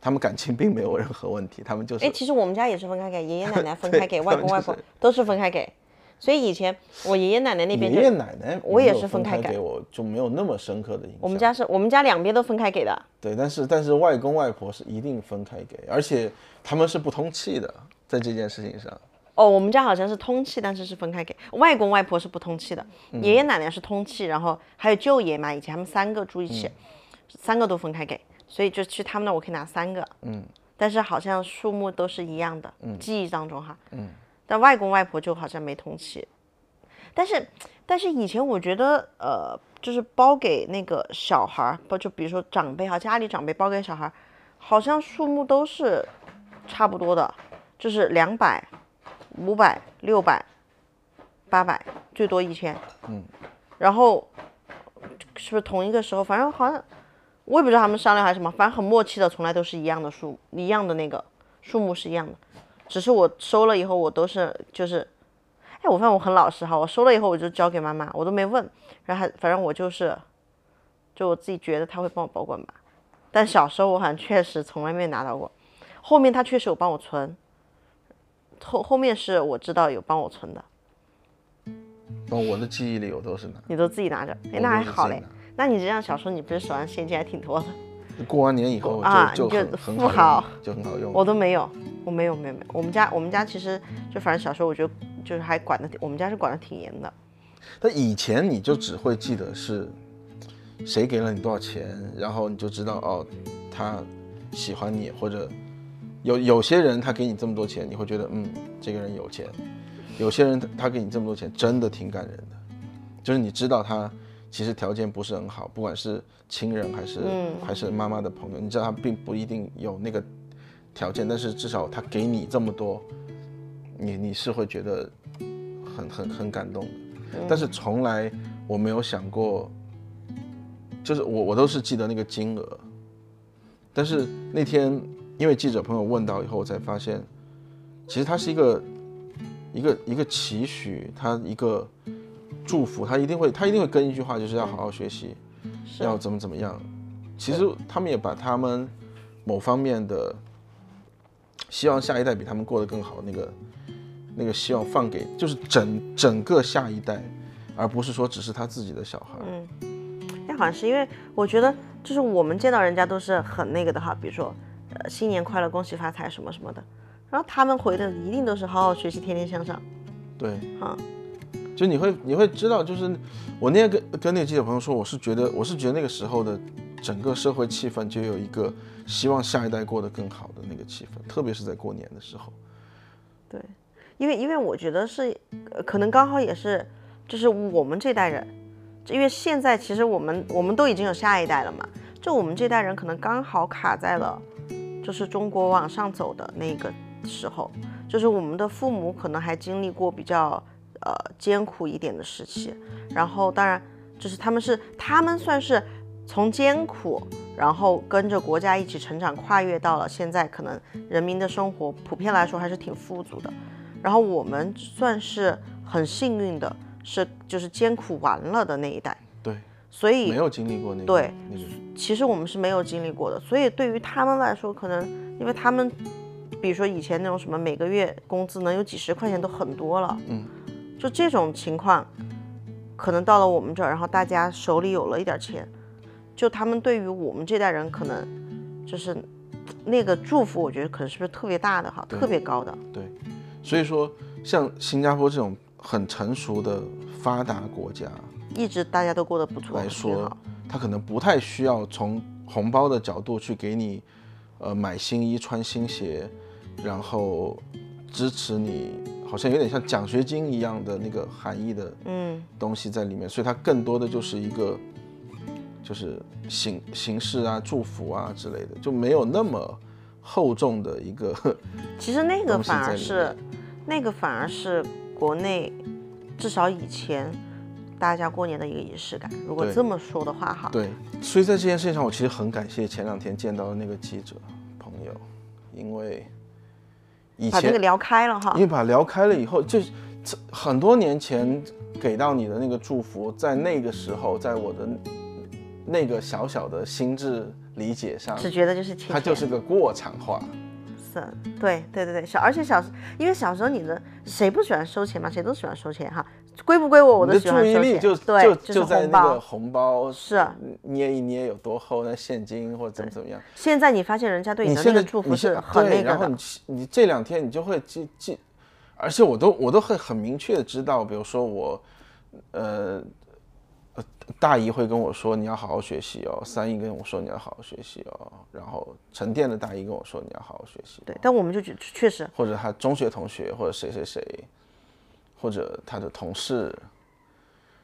他们感情并没有任何问题，他们就是。哎，其实我们家也是分开给，爷爷奶奶分开给，外公外婆都是分开给，所以以前我爷爷奶奶那边，爷爷奶奶我也是分开给我，就没有那么深刻的印象。我们家是我们家两边都分开给的。对，但是但是外公外婆是一定分开给，而且他们是不通气的，在这件事情上。哦，我们家好像是通气，但是是分开给。外公外婆是不通气的，爷爷奶奶是通气，然后还有舅爷嘛，以前他们三个住一起，三个都分开给。所以就去他们那我可以拿三个，嗯，但是好像数目都是一样的，嗯记忆当中哈，嗯，但外公外婆就好像没同期，但是但是以前我觉得呃，就是包给那个小孩儿，不就比如说长辈哈，家里长辈包给小孩儿，好像数目都是差不多的，就是两百、五百、六百、八百，最多一千，嗯，然后是不是同一个时候，反正好像我也不知道他们商量还是什么，反正很默契的，从来都是一样的数，一样的那个数目是一样的，只是我收了以后，我都是就是，哎，我发现我很老实哈，我收了以后我就交给妈妈，我都没问，然后还反正我就是，就我自己觉得他会帮我保管吧，但小时候我好像确实从来没拿到过，后面他确实有帮我存，后后面是我知道有帮我存的，哦，我的记忆里我都是拿，你都自己拿着，哎，那还好嘞。那你这样小时候你不是手上现金还挺多的？拿。过完年以后啊就就就很很富豪用，就很好用。我都没有，我没有没有没有。我们家我们家其实就反正小时候我觉得就是还管的，我们家是管的挺严的。但以前你就只会记得是谁给了你多少钱，然后你就知道哦，他喜欢你，或者有有些人他给你这么多钱，你会觉得嗯，这个人有钱；有些人他他给你这么多钱，真的挺感人的，就是你知道他其实条件不是很好，不管是亲人还是、还是妈妈的朋友，你知道他并不一定有那个条件，但是至少他给你这么多，你你是会觉得很很很感动的。但是从来我没有想过，就是我我都是记得那个金额，但是那天因为记者朋友问到以后，我才发现，其实它是一个一个一个期许，它一个祝福，他一定会他一定会跟一句话，就是要好好学习，要怎么怎么样。其实他们也把他们某方面的希望下一代比他们过得更好那个那个希望放给就是整整个下一代，而不是说只是他自己的小孩。嗯，那，好像是因为我觉得就是我们见到人家都是很那个的哈，比如说呃新年快乐、恭喜发财什么什么的，然后他们回的一定都是好好学习、天天向上。对，啊，就你会你会知道，就是我那天跟跟那个记者朋友说，我是觉得我是觉得那个时候的整个社会气氛就有一个希望下一代过得更好的那个气氛，特别是在过年的时候。对，因为因为我觉得是，可能刚好也是，就是我们这代人，因为现在其实我们我们都已经有下一代了嘛，就我们这代人可能刚好卡在了，就是中国往上走的那个时候，就是我们的父母可能还经历过比较呃艰苦一点的时期，然后当然就是他们是他们算是从艰苦，然后跟着国家一起成长，跨越到了现在可能人民的生活普遍来说还是挺富足的。然后我们算是很幸运的，是就是艰苦完了的那一代，对，所以没有经历过那个对那个，其实我们是没有经历过的，所以对于他们来说，可能因为他们，比如说以前那种什么每个月工资能有几十块钱都很多了，嗯，就这种情况，可能到了我们这儿，然后大家手里有了一点钱，就他们对于我们这代人可能就是那个祝福，我觉得可能是不是特别大的哈，特别高的，对。所以说像新加坡这种很成熟的发达国家一直大家都过得不错，挺来说好，他可能不太需要从红包的角度去给你，呃，买新衣、穿新鞋，然后支持你，好像有点像奖学金一样的那个含义的嗯。东西在里面，所以它更多的就是一个，就是形形式啊、祝福啊之类的，就没有那么厚重的一个，其实那个反而是，那个反而是国内至少以前大家过年的一个仪式感。如果这么说的话，哈，对，所以在这件事情上，我其实很感谢前两天见到的那个记者朋友，因为以前把这个聊开了哈因。为把聊开了以后，就这很多年前给到你的那个祝福，在那个时候，在我的那个小小的心智理解上，只觉得就是钱钱，它就是个过场话。是，对对对对，小而且小时，因为小时候你的谁不喜欢收钱嘛？谁都喜欢收钱哈，归不归我我的喜欢收钱。注意力就对，就就在那个。红包是，捏一捏有多厚，那现金或者怎么怎么样。现在你发现人家对的那你现在个祝福是很，那个的然后你，你这两天你就会记记，而且我都我都会很明确的知道，比如说我，呃，大姨会跟我说你要好好学习哦，三姨跟我说你要好好学习哦，然后沉淀的大姨跟我说你要好好学习。对，但我们就觉确实，或者他中学同学，或者谁谁谁，或者他的同事，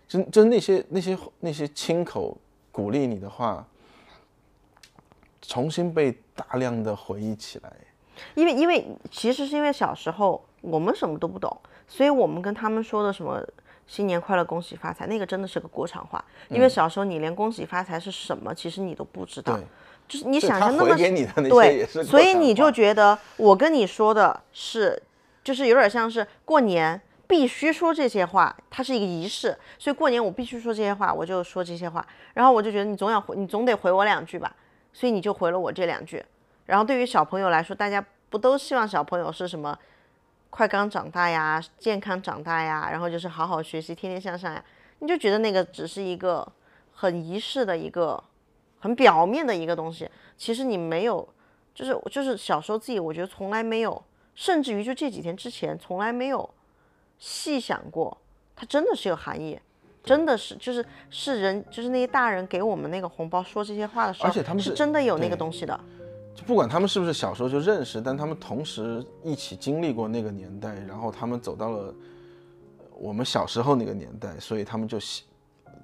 就就那些那些那些亲口鼓励你的话，重新被大量的回忆起来。因为因为其实是因为小时候我们什么都不懂，所以我们跟他们说的什么新年快乐、恭喜发财，那个真的是个国产话。因为小时候你连恭喜发财是什么，其实你都不知道。就是你想象那么他回给你的那些对也是，所以你就觉得我跟你说的是，就是有点像是过年必须说这些话，它是一个仪式，所以过年我必须说这些话，我就说这些话，然后我就觉得你总要回，你总得回我两句吧，所以你就回了我这两句。然后对于小朋友来说，大家不都希望小朋友是什么快刚长大呀，健康长大呀，然后就是好好学习，天天向上呀？你就觉得那个只是一个很仪式的一个很表面的一个东西，其实你没有，就是就是小时候自己，我觉得从来没有，甚至于就这几天之前，从来没有细想过，它真的是有含义，真的是就是是人，就是那些大人给我们那个红包说这些话的时候，是而且他们是真的有那个东西的，就不管他们是不是小时候就认识，但他们同时一起经历过那个年代，然后他们走到了呃我们小时候那个年代，所以他们就喜，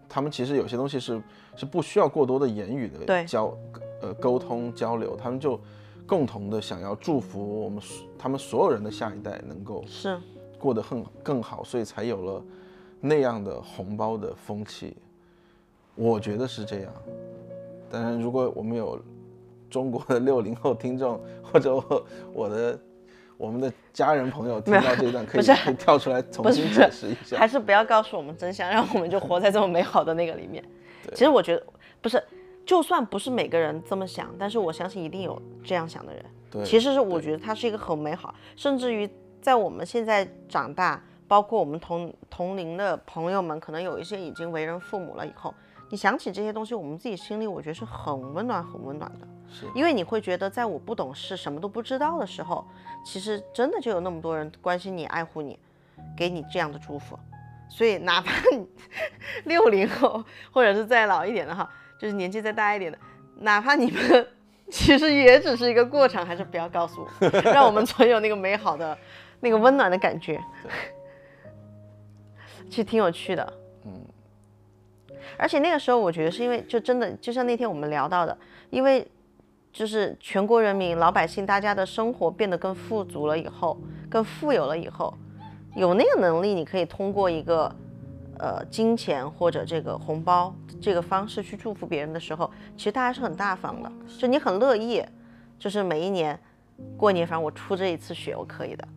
他们其实有些东西是是不需要过多的言语的交呃沟通交流，他们就共同的想要祝福我们他们所有人的下一代能够是过得更更好，所以才有了那样的红包的风气。我觉得是这样。当然，如果我们有中国的六零后听众，或者我我的我们的家人朋友听到这一段，可以可以跳出来重新解释一下。还是不要告诉我们真相，让我们就活在这么美好的那个里面。其实我觉得不是，就算不是每个人这么想，但是我相信一定有这样想的人。对，其实是我觉得它是一个很美好，甚至于在我们现在长大，包括我们同同龄的朋友们，可能有一些已经为人父母了以后，你想起这些东西，我们自己心里我觉得是很温暖、很温暖的。是因为你会觉得，在我不懂事、什么都不知道的时候，其实真的就有那么多人关心你、爱护你，给你这样的祝福。所以，哪怕你六零后，或者是再老一点的哈，就是年纪再大一点的，哪怕你们其实也只是一个过场，还是不要告诉我，让我们存有那个美好的、那个温暖的感觉。其实挺有趣的，嗯。而且那个时候，我觉得是因为就真的，就像那天我们聊到的，因为就是全国人民、老百姓大家的生活变得更富足了以后，更富有了以后，有那个能力，你可以通过一个呃金钱或者这个红包这个方式去祝福别人的时候，其实大家是很大方的，就你很乐意，就是每一年过年，反正我出这一次血，我可以的。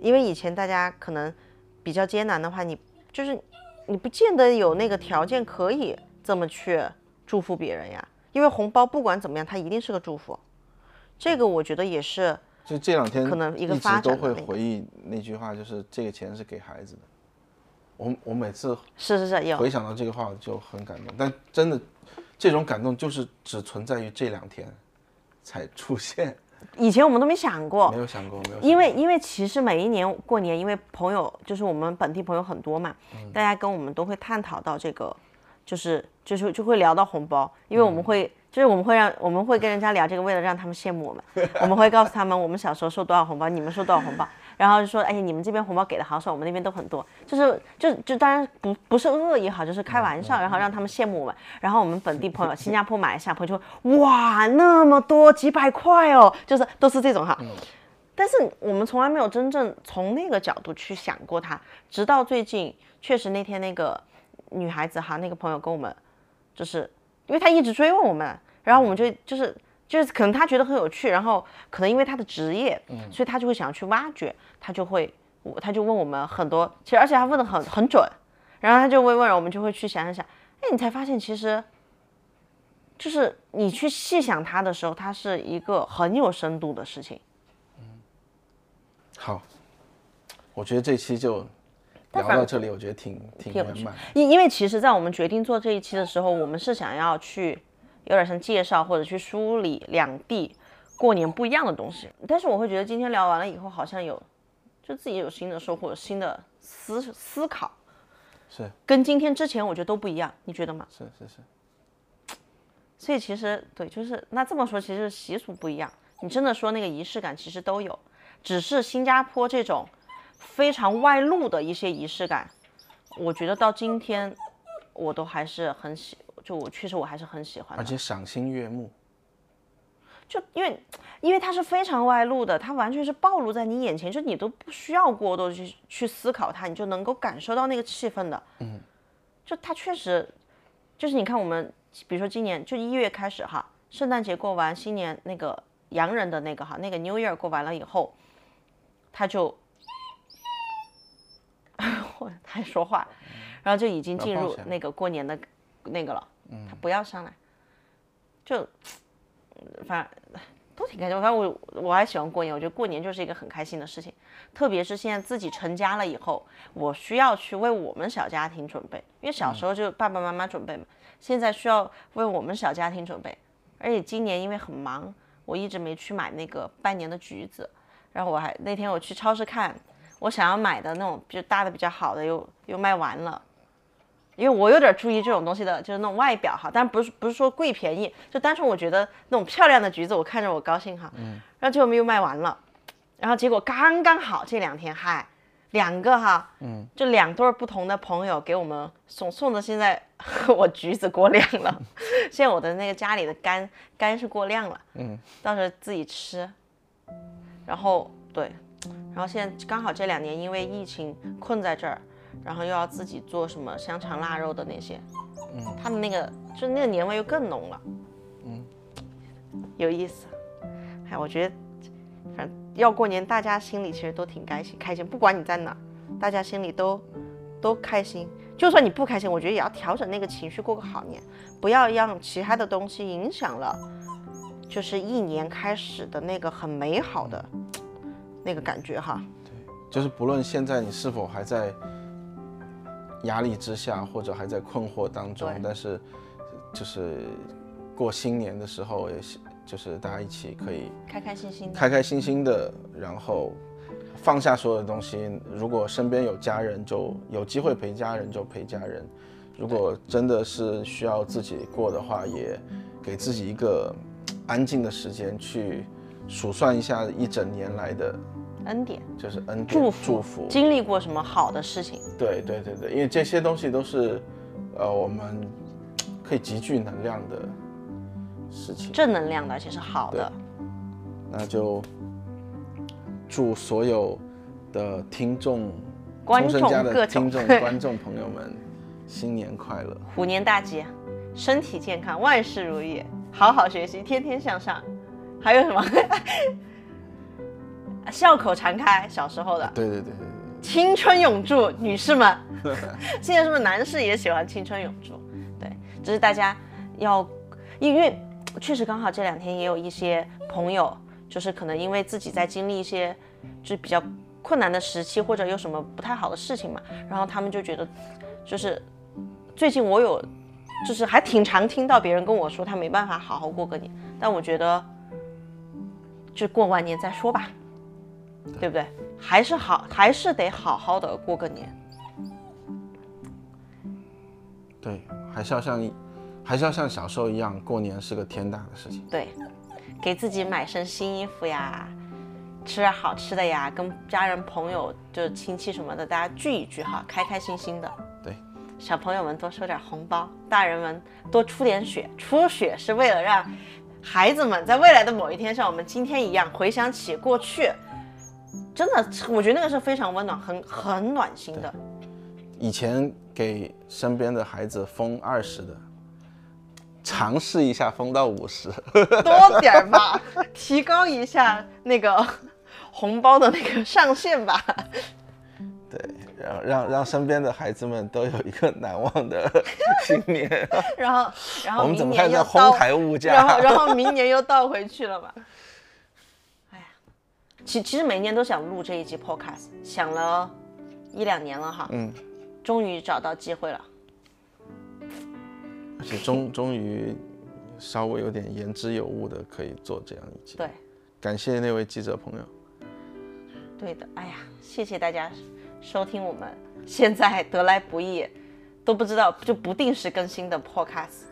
因为以前大家可能比较艰难的话，你就是你不见得有那个条件可以这么去祝福别人呀。因为红包不管怎么样，它一定是个祝福。这个我觉得也是就这两天可能一个直发都会展的那个回忆那句话，就是这个钱是给孩子的。我我每次是是是有回想到这个话就很感动，但真的这种感动就是只存在于这两天才出现，以前我们都没想过没，有想过，没有想过。因为因为其实每一年过年，因为朋友就是我们本地朋友很多嘛，大家跟我们都会探讨到这个，就是就是就会聊到红包，因为我们会、就是我们会让我们会跟人家聊这个，为了让他们羡慕我们，我们会告诉他们我们小时候收多少红包，你们收多少红包，然后就说哎呀你们这边红包给的好少，我们那边都很多，就是就就当然不不是恶意哈，就是开玩笑，然后让他们羡慕我们，然后我们本地朋友新加坡、马来西亚朋友就会哇那么多几百块哦，就是都是这种哈。但是我们从来没有真正从那个角度去想过它，直到最近，确实那天那个女孩子哈，那个朋友跟我们，就是因为他一直追问我们，然后我们就就是就是可能他觉得很有趣，然后可能因为他的职业，嗯所以他就会想要去挖掘，他就会我她就问我们很多，其实而且他问的很很准，然后他就会问，我们就会去想一想，哎，你才发现其实。就是你去细想它的时候，它是一个很有深度的事情。嗯好，我觉得这期就聊到这里，我觉得挺挺圆满。因因为其实，在我们决定做这一期的时候，我们是想要去有点像介绍或者去梳理两地过年不一样的东西。但是我会觉得今天聊完了以后，好像有就自己有新的收获，有新的思思考，是跟今天之前我觉得都不一样，你觉得吗？是是是，所以其实对，就是那这么说，其实习俗不一样。你真的说那个仪式感，其实都有，只是新加坡这种非常外露的一些仪式感，我觉得到今天我都还是很喜，就我确实我还是很喜欢。而且赏心悦目。就因为因为它是非常外露的，它完全是暴露在你眼前，就你都不需要过多去去思考它，你就能够感受到那个气氛的。嗯，就它确实，就是你看我们，比如说今年就一月开始哈，圣诞节过完，新年那个洋人的那个哈，那个 New Year 过完了以后，它就，我他还说话，然后就已经进入那个过年的那个了。嗯，他不要上来，就。反正都挺开心，反正我我还喜欢过年，我觉得过年就是一个很开心的事情，特别是现在自己成家了以后，我需要去为我们小家庭准备，因为小时候就爸爸妈妈准备嘛，现在需要为我们小家庭准备，而且今年因为很忙，我一直没去买那个拜年的橘子，然后我还那天我去超市看，我想要买的那种就搭的比较好的又又卖完了。因为我有点注意这种东西的，就是那种外表哈，但不是不是说贵便宜，就单纯我觉得那种漂亮的橘子，我看着我高兴哈。嗯。然后结果又卖完了，然后结果刚刚好这两天嗨，两个哈，嗯，就两对不同的朋友给我们送送的，现在 我橘子过量了，现在我的那个家里的柑柑是过量了，嗯，到时候自己吃。然后对，然后现在刚好这两年因为疫情困在这儿。然后又要自己做什么香肠腊肉的那些，嗯，他的那个就那个年味又更浓了，嗯，有意思。哎，我觉得反正要过年，大家心里其实都挺开心，开心。不管你在哪，大家心里都都开心。就算你不开心，我觉得也要调整那个情绪，过个好年，不要让其他的东西影响了，就是一年开始的那个很美好的那个感觉哈。对，就是不论现在你是否还在。压力之下，或者还在困惑当中，但是就是过新年的时候，也是就是大家一起可以开开心心、开开心心的，然后放下所有的东西。如果身边有家人，就有机会陪家人就陪家人；如果真的是需要自己过的话，也给自己一个安静的时间去数算一下一整年来的。恩典就是恩祝福，祝福。经历过什么好的事情？对对对对，因为这些东西都是，呃，我们可以集聚能量的事情，正能量的，而且是好的。那就祝所有的听众、观众、的听众、观众朋友们新年快乐，虎年大吉，身体健康，万事如意，好好学习，天天向上。还有什么？笑口常开，小时候的，对对对对青春永驻，女士们，现在是不是男士也喜欢青春永驻？对，只是大家要，因为确实刚好这两天也有一些朋友，就是可能因为自己在经历一些就是比较困难的时期，或者有什么不太好的事情嘛，然后他们就觉得，就是最近我有，就是还挺常听到别人跟我说他没办法好好过个年，但我觉得，就过完年再说吧。对不对？还是好，还是得好好的过个年。对，还是要像，还是要像小时候一样，过年是个天大的事情。对，给自己买身新衣服呀，吃点好吃的呀，跟家人朋友就亲戚什么的，大家聚一聚哈，开开心心的。对，小朋友们多收点红包，大人们多出点血，出血是为了让孩子们在未来的某一天像我们今天一样，回想起过去。真的，我觉得那个是非常温暖、很很暖心的。以前给身边的孩子封二十的，尝试一下封到五十，多点儿吧，提高一下那个红包的那个上限吧。对，让让让身边的孩子们都有一个难忘的新年。然后，然后我们怎么还在哄抬物价？然后，然后明年又倒回去了嘛。其其实每年都想录这一集 podcast，想了一两年了哈，嗯，终于找到机会了，而且终终于稍微有点言之有物的可以做这样一集，对，感谢那位记者朋友，对的，哎呀，谢谢大家收听我们现在得来不易都不知道就不定时更新的 podcast。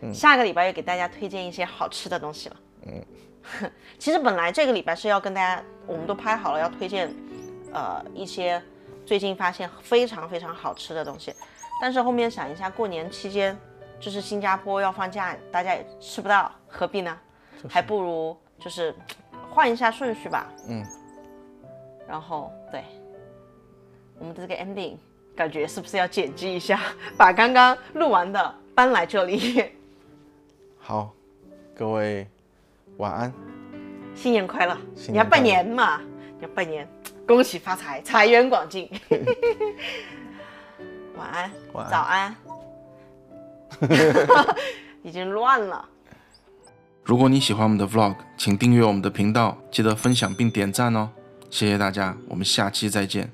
嗯。下个礼拜又给大家推荐一些好吃的东西了。嗯，其实本来这个礼拜是要跟大家，我们都拍好了要推荐，呃，一些最近发现非常非常好吃的东西。但是后面想一下，过年期间就是新加坡要放假，大家也吃不到，何必呢？还不如就是换一下顺序吧。嗯。然后对，我们的这个 ending 感觉是不是要剪辑一下，把刚刚录完的搬来这里？好，各位晚安，新年快乐！你要拜年嘛？你要拜年，恭喜发财，财源广进。晚安，早安，已经乱了。如果你喜欢我们的 Vlog，请订阅我们的频道，记得分享并点赞哦。谢谢大家，我们下期再见。